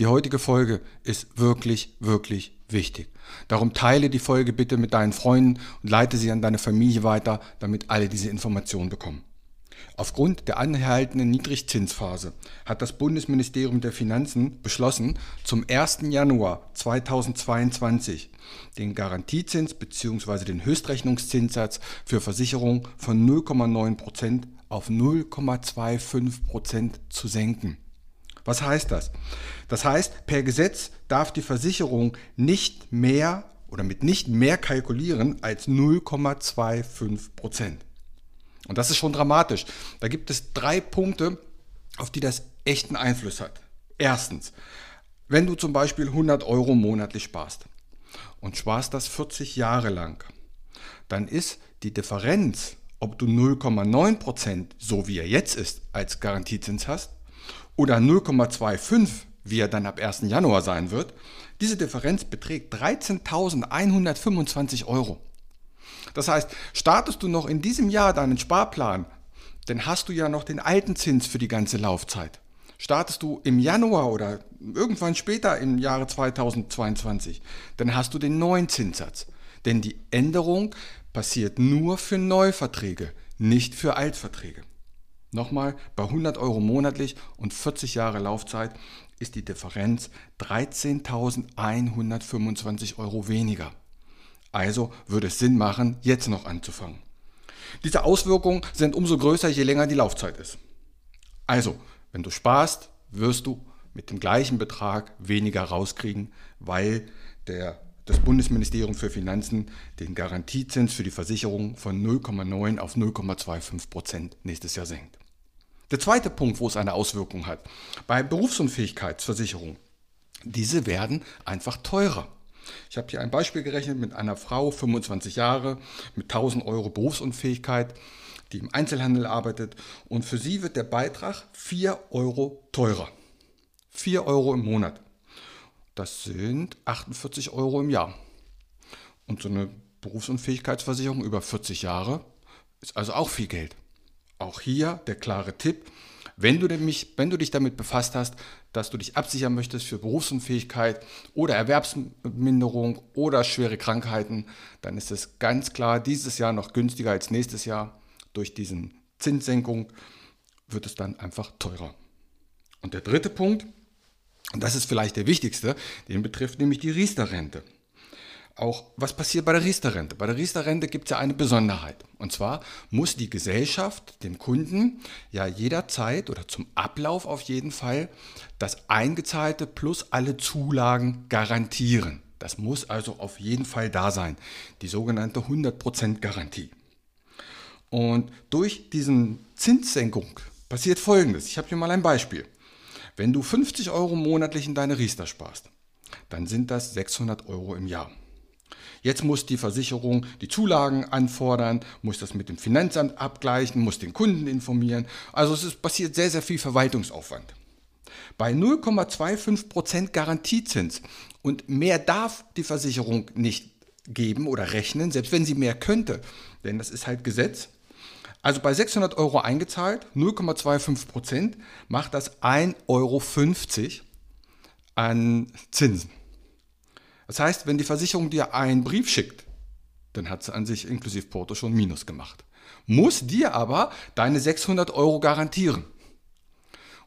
Die heutige Folge ist wirklich, wirklich wichtig. Darum teile die Folge bitte mit deinen Freunden und leite sie an deine Familie weiter, damit alle diese Informationen bekommen. Aufgrund der anhaltenden Niedrigzinsphase hat das Bundesministerium der Finanzen beschlossen, zum 1. Januar 2022 den Garantiezins bzw. den Höchstrechnungszinssatz für Versicherungen von 0,9% auf 0,25% zu senken. Was heißt das? Das heißt, per Gesetz darf die Versicherung nicht mehr oder mit nicht mehr kalkulieren als 0,25 Prozent. Und das ist schon dramatisch. Da gibt es drei Punkte, auf die das echten Einfluss hat. Erstens, wenn du zum Beispiel 100 Euro monatlich sparst und sparst das 40 Jahre lang, dann ist die Differenz, ob du 0,9 Prozent, so wie er jetzt ist, als Garantiezins hast, oder 0,25, wie er dann ab 1. Januar sein wird, diese Differenz beträgt 13.125 Euro. Das heißt, startest du noch in diesem Jahr deinen Sparplan, dann hast du ja noch den alten Zins für die ganze Laufzeit. Startest du im Januar oder irgendwann später im Jahre 2022, dann hast du den neuen Zinssatz. Denn die Änderung passiert nur für Neuverträge, nicht für Altverträge. Nochmal, bei 100 Euro monatlich und 40 Jahre Laufzeit ist die Differenz 13.125 Euro weniger. Also würde es Sinn machen, jetzt noch anzufangen. Diese Auswirkungen sind umso größer, je länger die Laufzeit ist. Also, wenn du sparst, wirst du mit dem gleichen Betrag weniger rauskriegen, weil der, das Bundesministerium für Finanzen den Garantiezins für die Versicherung von 0,9 auf 0,25 Prozent nächstes Jahr senkt. Der zweite Punkt, wo es eine Auswirkung hat, bei Berufsunfähigkeitsversicherungen. Diese werden einfach teurer. Ich habe hier ein Beispiel gerechnet mit einer Frau, 25 Jahre, mit 1000 Euro Berufsunfähigkeit, die im Einzelhandel arbeitet und für sie wird der Beitrag 4 Euro teurer. 4 Euro im Monat. Das sind 48 Euro im Jahr. Und so eine Berufsunfähigkeitsversicherung über 40 Jahre ist also auch viel Geld. Auch hier der klare Tipp, wenn du, mich, wenn du dich damit befasst hast, dass du dich absichern möchtest für Berufsunfähigkeit oder Erwerbsminderung oder schwere Krankheiten, dann ist es ganz klar dieses Jahr noch günstiger als nächstes Jahr. Durch diesen Zinssenkung wird es dann einfach teurer. Und der dritte Punkt, und das ist vielleicht der wichtigste, den betrifft nämlich die Riester-Rente auch, was passiert bei der Riester-Rente? Bei der Riester-Rente gibt es ja eine Besonderheit. Und zwar muss die Gesellschaft dem Kunden ja jederzeit oder zum Ablauf auf jeden Fall das Eingezahlte plus alle Zulagen garantieren. Das muss also auf jeden Fall da sein. Die sogenannte 100% Garantie. Und durch diesen Zinssenkung passiert Folgendes. Ich habe hier mal ein Beispiel. Wenn du 50 Euro monatlich in deine Riester sparst, dann sind das 600 Euro im Jahr. Jetzt muss die Versicherung die Zulagen anfordern, muss das mit dem Finanzamt abgleichen, muss den Kunden informieren. Also es ist, passiert sehr, sehr viel Verwaltungsaufwand. Bei 0,25% Garantiezins und mehr darf die Versicherung nicht geben oder rechnen, selbst wenn sie mehr könnte, denn das ist halt Gesetz. Also bei 600 Euro eingezahlt, 0,25% macht das 1,50 Euro an Zinsen. Das heißt, wenn die Versicherung dir einen Brief schickt, dann hat sie an sich inklusive Porto schon Minus gemacht. Muss dir aber deine 600 Euro garantieren.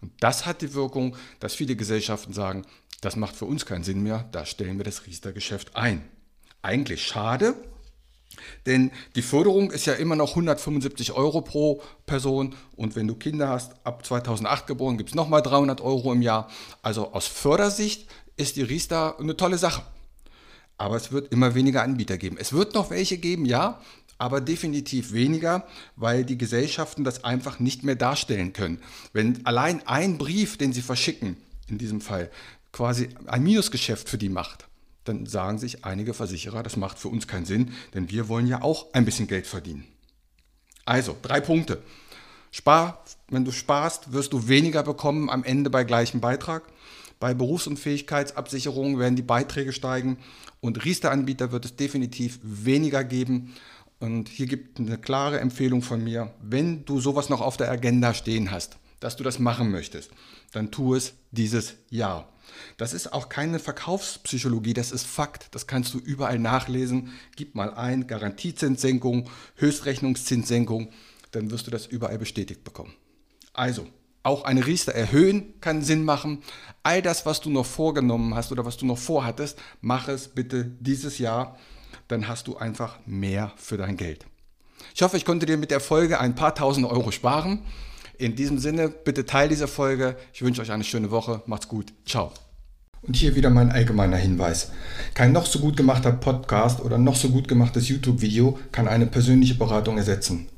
Und das hat die Wirkung, dass viele Gesellschaften sagen, das macht für uns keinen Sinn mehr, da stellen wir das Riester-Geschäft ein. Eigentlich schade, denn die Förderung ist ja immer noch 175 Euro pro Person und wenn du Kinder hast, ab 2008 geboren, gibt es nochmal 300 Euro im Jahr. Also aus Fördersicht ist die Riester eine tolle Sache. Aber es wird immer weniger Anbieter geben. Es wird noch welche geben, ja, aber definitiv weniger, weil die Gesellschaften das einfach nicht mehr darstellen können. Wenn allein ein Brief, den sie verschicken, in diesem Fall quasi ein Minusgeschäft für die macht, dann sagen sich einige Versicherer, das macht für uns keinen Sinn, denn wir wollen ja auch ein bisschen Geld verdienen. Also, drei Punkte. Spar, wenn du sparst, wirst du weniger bekommen am Ende bei gleichem Beitrag. Bei Berufsunfähigkeitsabsicherungen werden die Beiträge steigen und Riester-Anbieter wird es definitiv weniger geben. Und hier gibt eine klare Empfehlung von mir, wenn du sowas noch auf der Agenda stehen hast, dass du das machen möchtest, dann tu es dieses Jahr. Das ist auch keine Verkaufspsychologie, das ist Fakt. Das kannst du überall nachlesen. Gib mal ein, Garantiezinssenkung, Höchstrechnungszinssenkung, dann wirst du das überall bestätigt bekommen. Also, auch eine Riester erhöhen kann Sinn machen. All das, was du noch vorgenommen hast oder was du noch vorhattest, mach es bitte dieses Jahr. Dann hast du einfach mehr für dein Geld. Ich hoffe, ich konnte dir mit der Folge ein paar tausend Euro sparen. In diesem Sinne, bitte teil diese Folge. Ich wünsche euch eine schöne Woche. Macht's gut. Ciao. Und hier wieder mein allgemeiner Hinweis. Kein noch so gut gemachter Podcast oder noch so gut gemachtes YouTube-Video kann eine persönliche Beratung ersetzen.